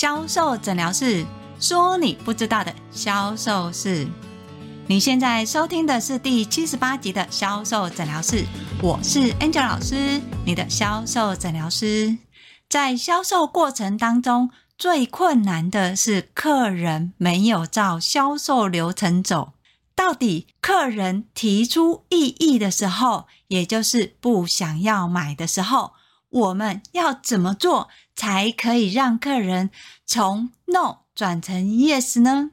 销售诊疗室，说你不知道的销售室。你现在收听的是第七十八集的销售诊疗室，我是 Angel 老师，你的销售诊疗师。在销售过程当中，最困难的是客人没有照销售流程走。到底客人提出异议的时候，也就是不想要买的时候，我们要怎么做才可以让客人从 no 转成 yes 呢？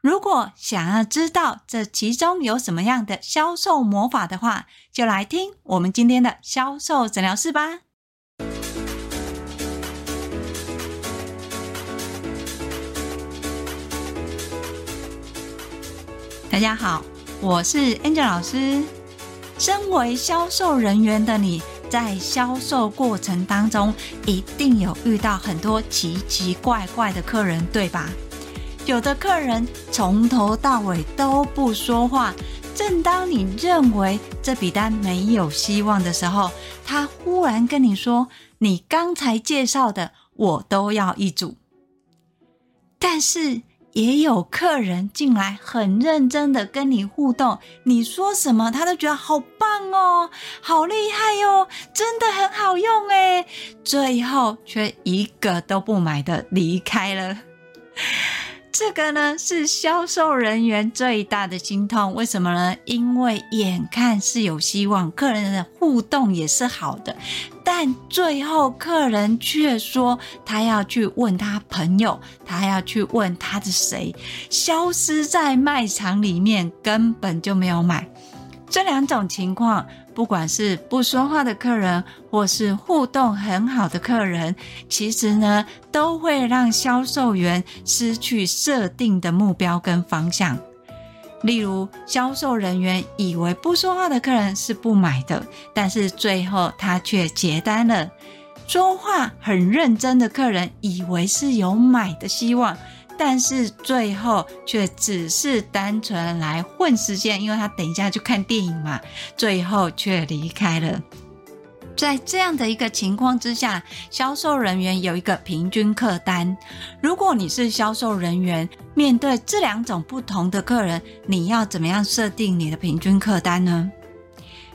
如果想要知道这其中有什么样的销售魔法的话，就来听我们今天的销售诊疗室吧。大家好，我是 Angel 老师。身为销售人员的你，在销售过程当中，一定有遇到很多奇奇怪怪的客人，对吧？有的客人从头到尾都不说话，正当你认为这笔单没有希望的时候，他忽然跟你说：“你刚才介绍的，我都要一组。”但是，也有客人进来很认真的跟你互动，你说什么他都觉得好棒哦，好厉害哦，真的很好用诶，最后却一个都不买的离开了。这个呢是销售人员最大的心痛，为什么呢？因为眼看是有希望，客人的互动也是好的，但最后客人却说他要去问他朋友，他要去问他的谁，消失在卖场里面，根本就没有买。这两种情况。不管是不说话的客人，或是互动很好的客人，其实呢，都会让销售员失去设定的目标跟方向。例如，销售人员以为不说话的客人是不买的，但是最后他却结单了；说话很认真的客人以为是有买的希望。但是最后却只是单纯来混时间，因为他等一下去看电影嘛。最后却离开了。在这样的一个情况之下，销售人员有一个平均客单。如果你是销售人员，面对这两种不同的客人，你要怎么样设定你的平均客单呢？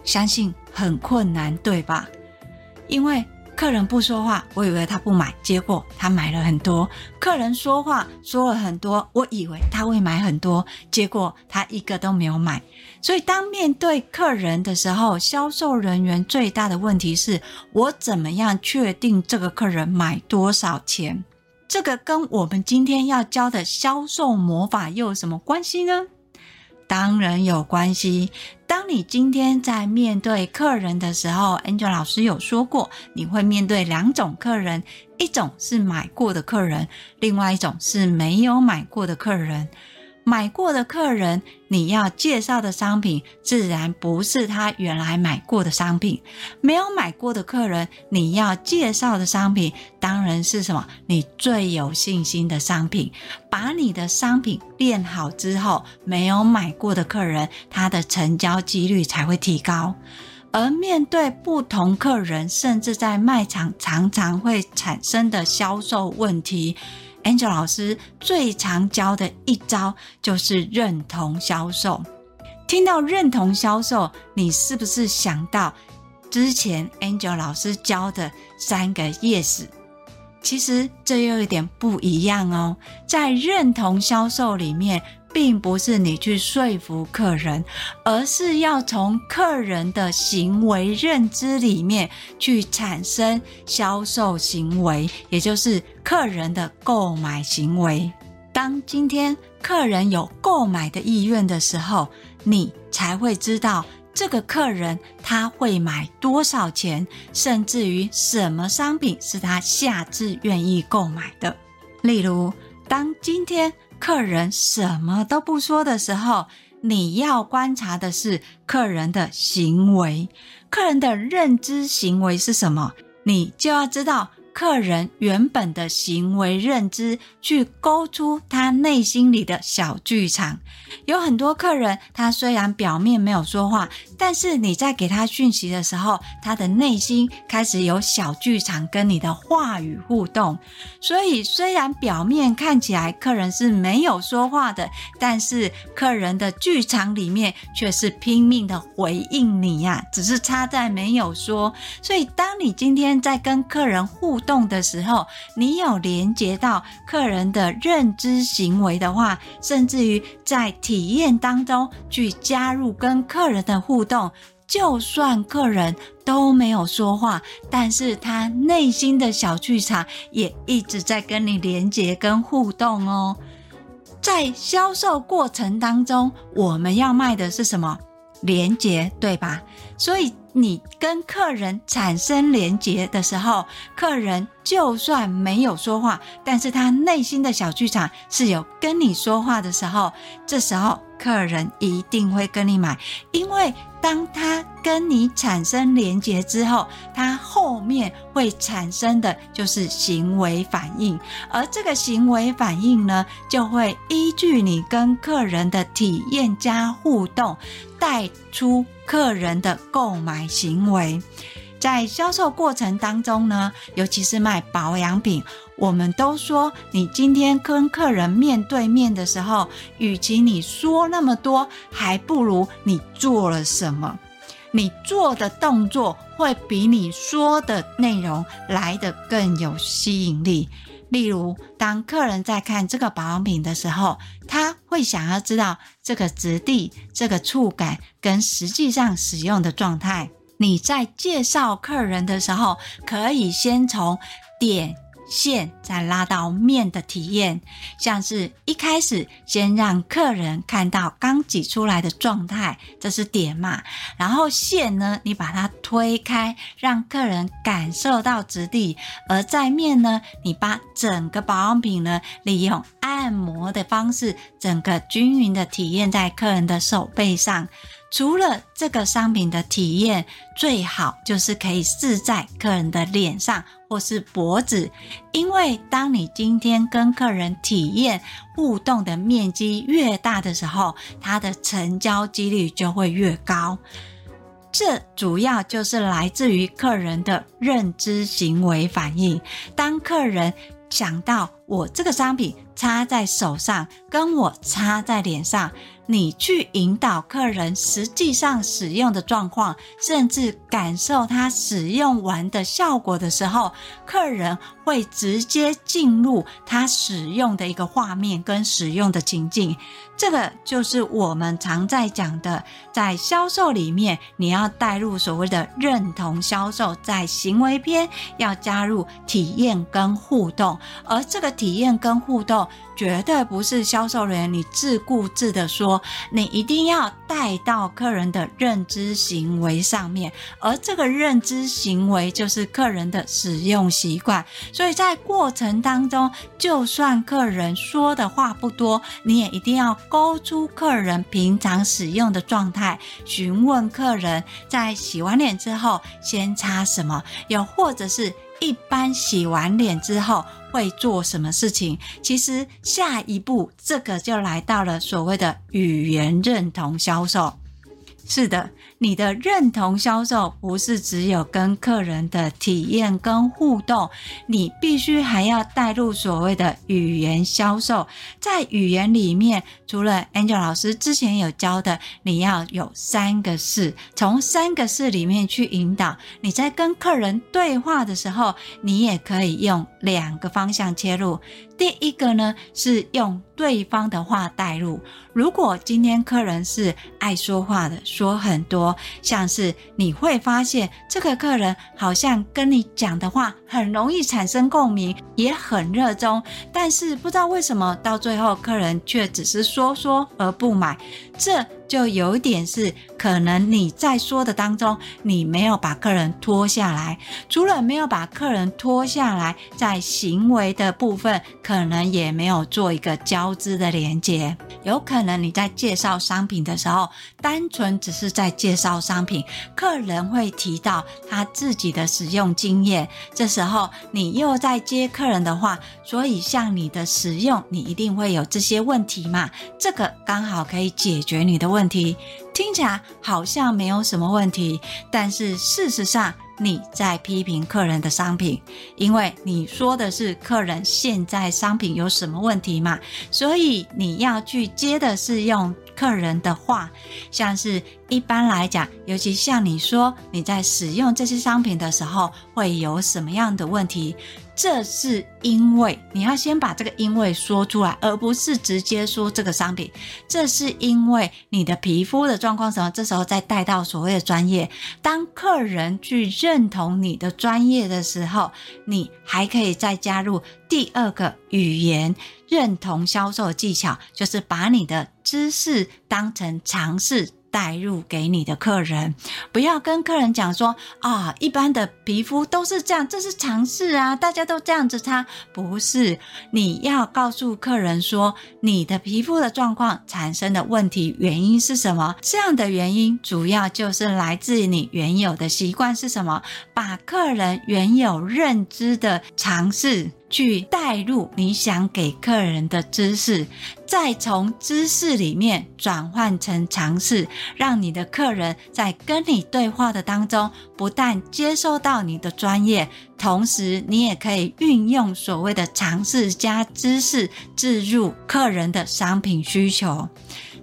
相信很困难，对吧？因为客人不说话，我以为他不买，结果他买了很多。客人说话说了很多，我以为他会买很多，结果他一个都没有买。所以，当面对客人的时候，销售人员最大的问题是我怎么样确定这个客人买多少钱？这个跟我们今天要教的销售魔法又有什么关系呢？当然有关系。当你今天在面对客人的时候，Angel 老师有说过，你会面对两种客人，一种是买过的客人，另外一种是没有买过的客人。买过的客人，你要介绍的商品自然不是他原来买过的商品；没有买过的客人，你要介绍的商品当然是什么？你最有信心的商品。把你的商品练好之后，没有买过的客人，他的成交几率才会提高。而面对不同客人，甚至在卖场常常会产生的销售问题。Angel 老师最常教的一招就是认同销售。听到认同销售，你是不是想到之前 Angel 老师教的三个 Yes？其实这又有点不一样哦。在认同销售里面，并不是你去说服客人，而是要从客人的行为认知里面去产生销售行为，也就是客人的购买行为。当今天客人有购买的意愿的时候，你才会知道这个客人他会买多少钱，甚至于什么商品是他下次愿意购买的。例如，当今天客人什么都不说的时候，你要观察的是客人的行为，客人的认知行为是什么？你就要知道客人原本的行为认知，去勾出他内心里的小剧场。有很多客人，他虽然表面没有说话，但是你在给他讯息的时候，他的内心开始有小剧场跟你的话语互动。所以，虽然表面看起来客人是没有说话的，但是客人的剧场里面却是拼命的回应你呀，只是差在没有说。所以，当你今天在跟客人互动，的时候，你有连接到客人的认知行为的话，甚至于在体验当中去加入跟客人的互动，就算客人都没有说话，但是他内心的小剧场也一直在跟你连接跟互动哦。在销售过程当中，我们要卖的是什么？连接，对吧？所以。你跟客人产生连结的时候，客人就算没有说话，但是他内心的小剧场是有跟你说话的时候，这时候客人一定会跟你买，因为当他跟你产生连结之后，他后面会产生的就是行为反应，而这个行为反应呢，就会依据你跟客人的体验加互动，带出客人的购买行为。在销售过程当中呢，尤其是卖保养品，我们都说，你今天跟客人面对面的时候，与其你说那么多，还不如你做了什么。你做的动作会比你说的内容来得更有吸引力。例如，当客人在看这个保养品的时候，他会想要知道这个质地、这个触感跟实际上使用的状态。你在介绍客人的时候，可以先从点。线再拉到面的体验，像是一开始先让客人看到刚挤出来的状态，这是点嘛。然后线呢，你把它推开，让客人感受到质地；而在面呢，你把整个保养品呢，利用按摩的方式，整个均匀的体验在客人的手背上。除了这个商品的体验，最好就是可以试在客人的脸上或是脖子，因为当你今天跟客人体验互动的面积越大的时候，它的成交几率就会越高。这主要就是来自于客人的认知行为反应。当客人想到我这个商品擦在手上，跟我擦在脸上。你去引导客人实际上使用的状况，甚至感受他使用完的效果的时候，客人会直接进入他使用的一个画面跟使用的情境。这个就是我们常在讲的，在销售里面，你要带入所谓的认同销售，在行为篇要加入体验跟互动，而这个体验跟互动绝对不是销售人员你自顾自的说，你一定要带到客人的认知行为上面，而这个认知行为就是客人的使用习惯，所以在过程当中，就算客人说的话不多，你也一定要。勾出客人平常使用的状态，询问客人在洗完脸之后先擦什么，又或者是一般洗完脸之后会做什么事情。其实下一步，这个就来到了所谓的语言认同销售。是的。你的认同销售不是只有跟客人的体验跟互动，你必须还要带入所谓的语言销售。在语言里面，除了 Angel 老师之前有教的，你要有三个事，从三个事里面去引导。你在跟客人对话的时候，你也可以用两个方向切入。第一个呢，是用对方的话带入。如果今天客人是爱说话的，说很多，像是你会发现这个客人好像跟你讲的话很容易产生共鸣，也很热衷，但是不知道为什么到最后客人却只是说说而不买。这就有一点是可能你在说的当中，你没有把客人拖下来。除了没有把客人拖下来，在行为的部分，可能也没有做一个交织的连接。有可能你在介绍商品的时候，单纯只是在介绍商品，客人会提到他自己的使用经验，这时候你又在接客人的话，所以像你的使用，你一定会有这些问题嘛？这个刚好可以解决你的问问题，听起来好像没有什么问题，但是事实上。你在批评客人的商品，因为你说的是客人现在商品有什么问题嘛，所以你要去接的是用客人的话，像是一般来讲，尤其像你说你在使用这些商品的时候会有什么样的问题。这是因为你要先把这个因为说出来，而不是直接说这个商品。这是因为你的皮肤的状况什么？这时候再带到所谓的专业。当客人去认同你的专业的时候，你还可以再加入第二个语言认同销售技巧，就是把你的知识当成常识。带入给你的客人，不要跟客人讲说啊，一般的皮肤都是这样，这是常识啊，大家都这样子擦。不是，你要告诉客人说，你的皮肤的状况产生的问题原因是什么？这样的原因主要就是来自于你原有的习惯是什么？把客人原有认知的常识。去带入你想给客人的知识，再从知识里面转换成尝试，让你的客人在跟你对话的当中，不但接收到你的专业，同时你也可以运用所谓的尝试加知识，置入客人的商品需求。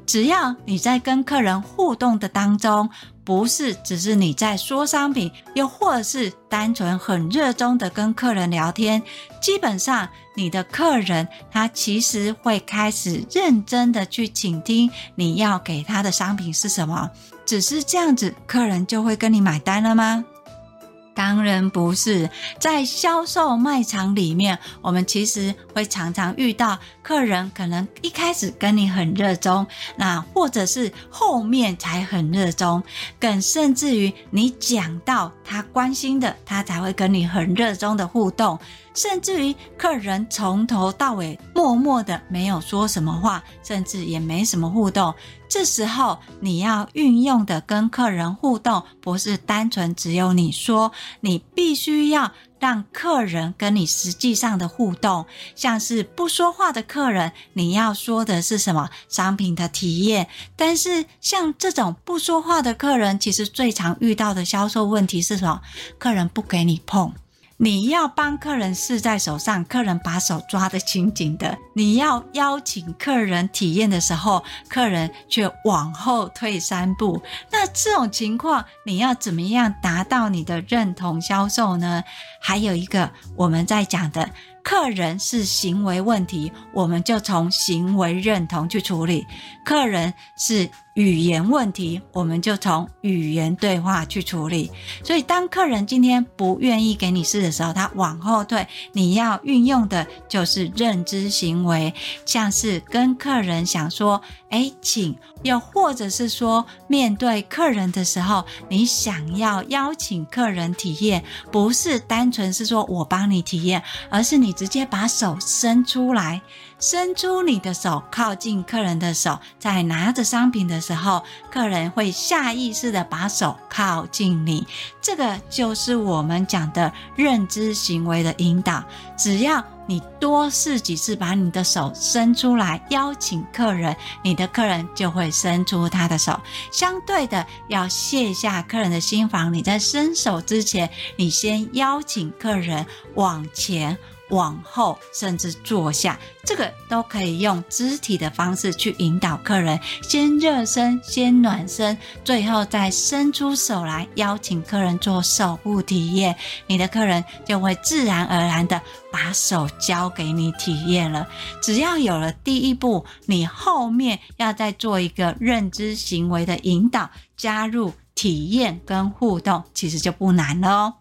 只要你在跟客人互动的当中，不是只是你在说商品，又或是单纯很热衷的跟客人聊天，基本上你的客人他其实会开始认真的去倾听你要给他的商品是什么。只是这样子，客人就会跟你买单了吗？当然不是，在销售卖场里面，我们其实会常常遇到客人，可能一开始跟你很热衷，那或者是后面才很热衷，更甚至于你讲到他关心的，他才会跟你很热衷的互动。甚至于客人从头到尾默默的没有说什么话，甚至也没什么互动。这时候你要运用的跟客人互动，不是单纯只有你说，你必须要让客人跟你实际上的互动。像是不说话的客人，你要说的是什么？商品的体验。但是像这种不说话的客人，其实最常遇到的销售问题是什么？客人不给你碰。你要帮客人试在手上，客人把手抓得紧紧的。你要邀请客人体验的时候，客人却往后退三步。那这种情况，你要怎么样达到你的认同销售呢？还有一个我们在讲的，客人是行为问题，我们就从行为认同去处理；客人是语言问题，我们就从语言对话去处理。所以，当客人今天不愿意给你试的时候，他往后退，你要运用的就是认知行为，像是跟客人想说：“哎，请。”又或者是说，面对客人的时候，你想要邀请客人体验，不是单纯是说我帮你体验，而是你直接把手伸出来。伸出你的手，靠近客人的手，在拿着商品的时候，客人会下意识的把手靠近你。这个就是我们讲的认知行为的引导。只要你多试几次，把你的手伸出来，邀请客人，你的客人就会伸出他的手。相对的，要卸下客人的心防，你在伸手之前，你先邀请客人往前。往后，甚至坐下，这个都可以用肢体的方式去引导客人，先热身，先暖身，最后再伸出手来邀请客人做手部体验。你的客人就会自然而然的把手交给你体验了。只要有了第一步，你后面要再做一个认知行为的引导，加入体验跟互动，其实就不难了哦。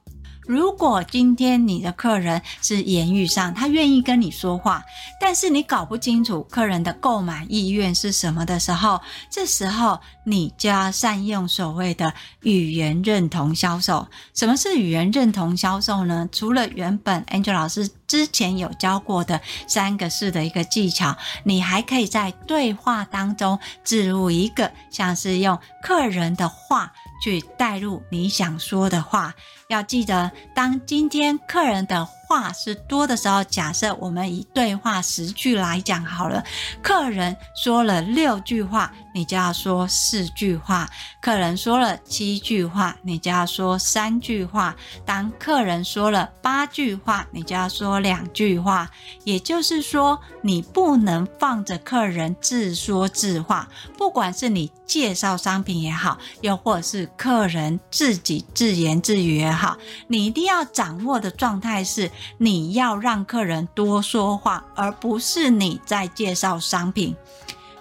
如果今天你的客人是言语上他愿意跟你说话，但是你搞不清楚客人的购买意愿是什么的时候，这时候你就要善用所谓的语言认同销售。什么是语言认同销售呢？除了原本 Angel 老师之前有教过的三个式的一个技巧，你还可以在对话当中置入一个，像是用客人的话去带入你想说的话。要记得，当今天客人的话是多的时候，假设我们以对话十句来讲好了，客人说了六句话，你就要说四句话；客人说了七句话，你就要说三句话；当客人说了八句话，你就要说两句话。也就是说，你不能放着客人自说自话，不管是你介绍商品也好，又或是客人自己自言自语也。好，你一定要掌握的状态是，你要让客人多说话，而不是你在介绍商品。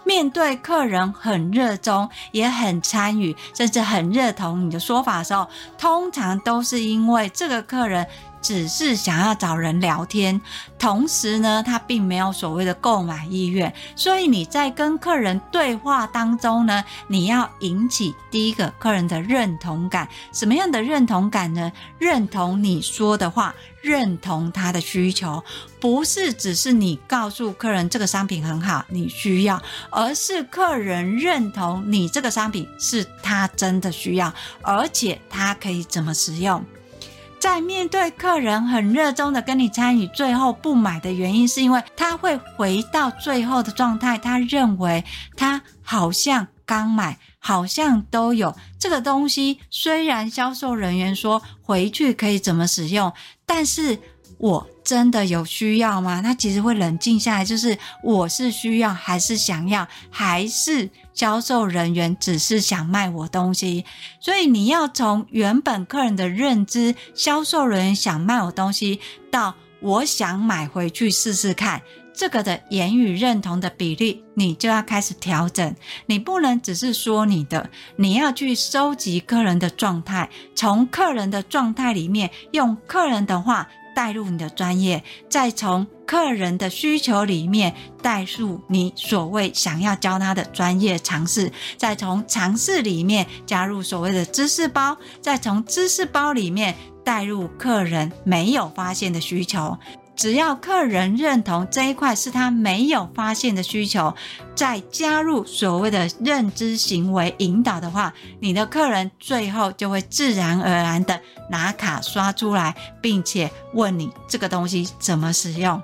面对客人很热衷，也很参与，甚至很认同你的说法的时候，通常都是因为这个客人。只是想要找人聊天，同时呢，他并没有所谓的购买意愿。所以你在跟客人对话当中呢，你要引起第一个客人的认同感。什么样的认同感呢？认同你说的话，认同他的需求，不是只是你告诉客人这个商品很好，你需要，而是客人认同你这个商品是他真的需要，而且他可以怎么使用。在面对客人很热衷的跟你参与，最后不买的原因，是因为他会回到最后的状态。他认为他好像刚买，好像都有这个东西。虽然销售人员说回去可以怎么使用，但是我真的有需要吗？他其实会冷静下来，就是我是需要还是想要，还是？销售人员只是想卖我东西，所以你要从原本客人的认知，销售人员想卖我东西，到我想买回去试试看，这个的言语认同的比例，你就要开始调整。你不能只是说你的，你要去收集客人的状态，从客人的状态里面，用客人的话。带入你的专业，再从客人的需求里面带入你所谓想要教他的专业尝试，再从尝试里面加入所谓的知识包，再从知识包里面带入客人没有发现的需求。只要客人认同这一块是他没有发现的需求，再加入所谓的认知行为引导的话，你的客人最后就会自然而然的拿卡刷出来，并且问你这个东西怎么使用。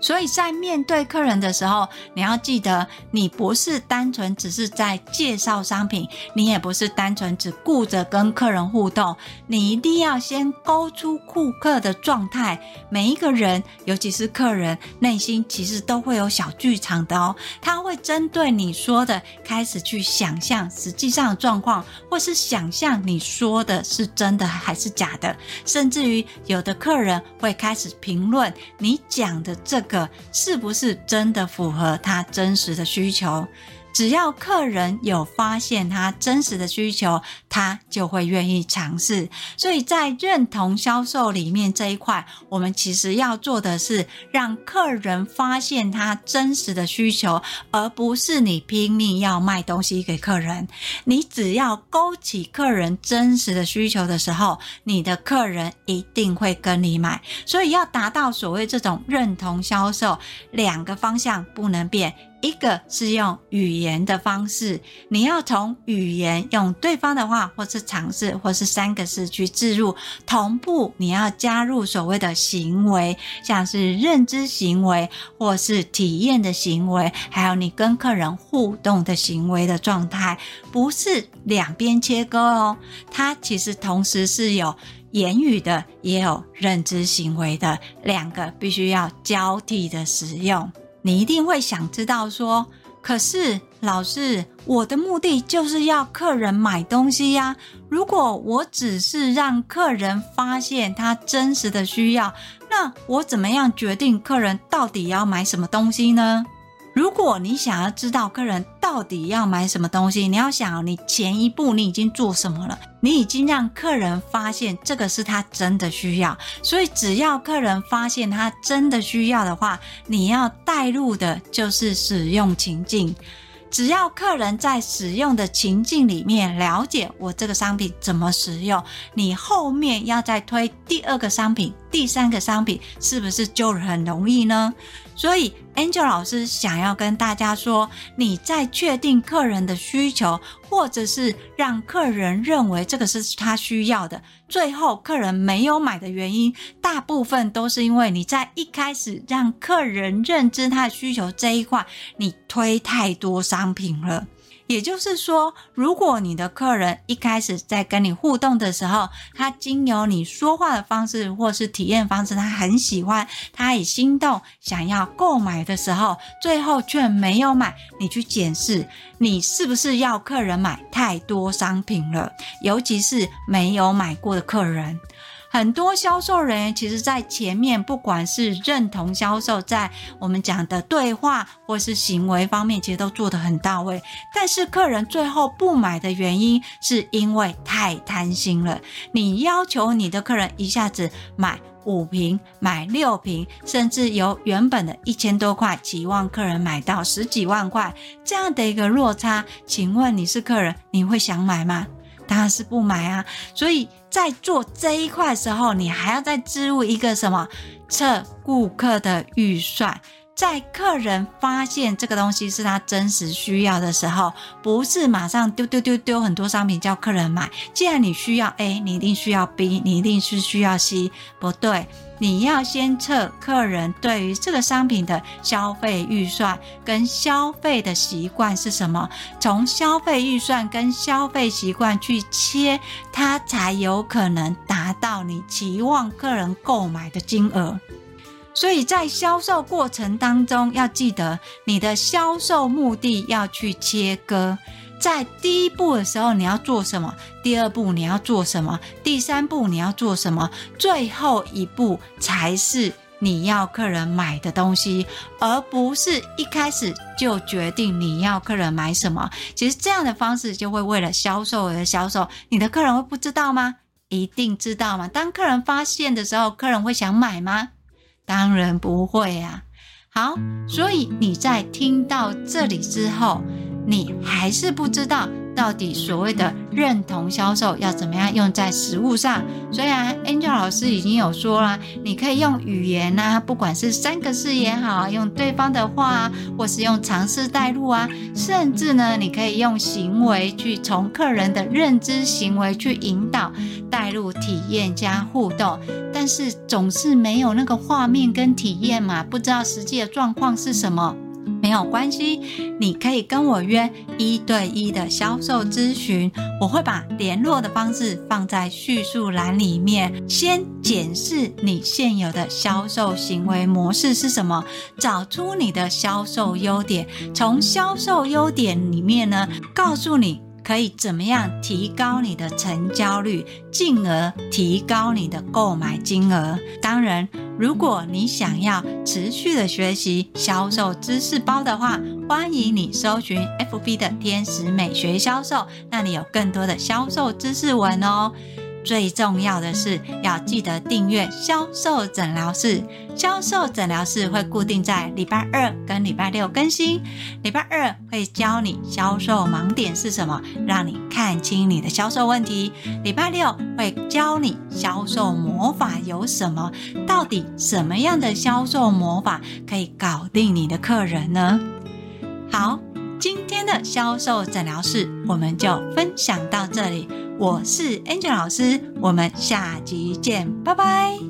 所以在面对客人的时候，你要记得，你不是单纯只是在介绍商品，你也不是单纯只顾着跟客人互动，你一定要先勾出顾客的状态。每一个人，尤其是客人，内心其实都会有小剧场的哦。他会针对你说的开始去想象实际上的状况，或是想象你说的是真的还是假的，甚至于有的客人会开始评论你讲的这个。是不是真的符合他真实的需求？只要客人有发现他真实的需求，他就会愿意尝试。所以在认同销售里面这一块，我们其实要做的是让客人发现他真实的需求，而不是你拼命要卖东西给客人。你只要勾起客人真实的需求的时候，你的客人一定会跟你买。所以要达到所谓这种认同销售，两个方向不能变。一个是用语言的方式，你要从语言用对方的话，或是尝试，或是三个字去置入同步。你要加入所谓的行为，像是认知行为，或是体验的行为，还有你跟客人互动的行为的状态，不是两边切割哦。它其实同时是有言语的，也有认知行为的，两个必须要交替的使用。你一定会想知道说，可是老师，我的目的就是要客人买东西呀。如果我只是让客人发现他真实的需要，那我怎么样决定客人到底要买什么东西呢？如果你想要知道客人到底要买什么东西，你要想你前一步你已经做什么了，你已经让客人发现这个是他真的需要。所以只要客人发现他真的需要的话，你要带入的就是使用情境。只要客人在使用的情境里面了解我这个商品怎么使用，你后面要再推第二个商品、第三个商品，是不是就很容易呢？所以，Angel 老师想要跟大家说，你在确定客人的需求，或者是让客人认为这个是他需要的，最后客人没有买的原因，大部分都是因为你在一开始让客人认知他的需求这一块，你推太多商品了。也就是说，如果你的客人一开始在跟你互动的时候，他经由你说话的方式或是体验方式，他很喜欢，他也心动，想要购买的时候，最后却没有买，你去检视，你是不是要客人买太多商品了？尤其是没有买过的客人。很多销售人员其实，在前面不管是认同销售，在我们讲的对话或是行为方面，其实都做得很到位。但是客人最后不买的原因，是因为太贪心了。你要求你的客人一下子买五瓶、买六瓶，甚至由原本的一千多块，期望客人买到十几万块，这样的一个落差，请问你是客人，你会想买吗？当然是不买啊！所以在做这一块时候，你还要再置入一个什么？测顾客的预算。在客人发现这个东西是他真实需要的时候，不是马上丢丢丢丢很多商品叫客人买。既然你需要 A，你一定需要 B，你一定是需要 C，不对。你要先测客人对于这个商品的消费预算跟消费的习惯是什么，从消费预算跟消费习惯去切，它才有可能达到你期望客人购买的金额。所以在销售过程当中，要记得你的销售目的要去切割。在第一步的时候，你要做什么？第二步你要做什么？第三步你要做什么？最后一步才是你要客人买的东西，而不是一开始就决定你要客人买什么。其实这样的方式就会为了销售而销售，你的客人会不知道吗？一定知道吗？当客人发现的时候，客人会想买吗？当然不会啊。好，所以你在听到这里之后，你还是不知道到底所谓的认同销售要怎么样用在实物上。虽然 Angel 老师已经有说啦，你可以用语言啊，不管是三个字也好，用对方的话啊，或是用尝试带入啊，甚至呢，你可以用行为去从客人的认知行为去引导带入体验加互动。但是总是没有那个画面跟体验嘛，不知道实际的状况是什么。没有关系，你可以跟我约一对一的销售咨询，我会把联络的方式放在叙述栏里面。先检视你现有的销售行为模式是什么，找出你的销售优点，从销售优点里面呢，告诉你。可以怎么样提高你的成交率，进而提高你的购买金额？当然，如果你想要持续的学习销售知识包的话，欢迎你搜寻 FB 的天使美学销售，那里有更多的销售知识文哦。最重要的是要记得订阅销售诊疗室。销售诊疗室会固定在礼拜二跟礼拜六更新。礼拜二会教你销售盲点是什么，让你看清你的销售问题。礼拜六会教你销售魔法有什么，到底什么样的销售魔法可以搞定你的客人呢？好，今天的销售诊疗室我们就分享到这里。我是 Angel 老师，我们下集见，拜拜。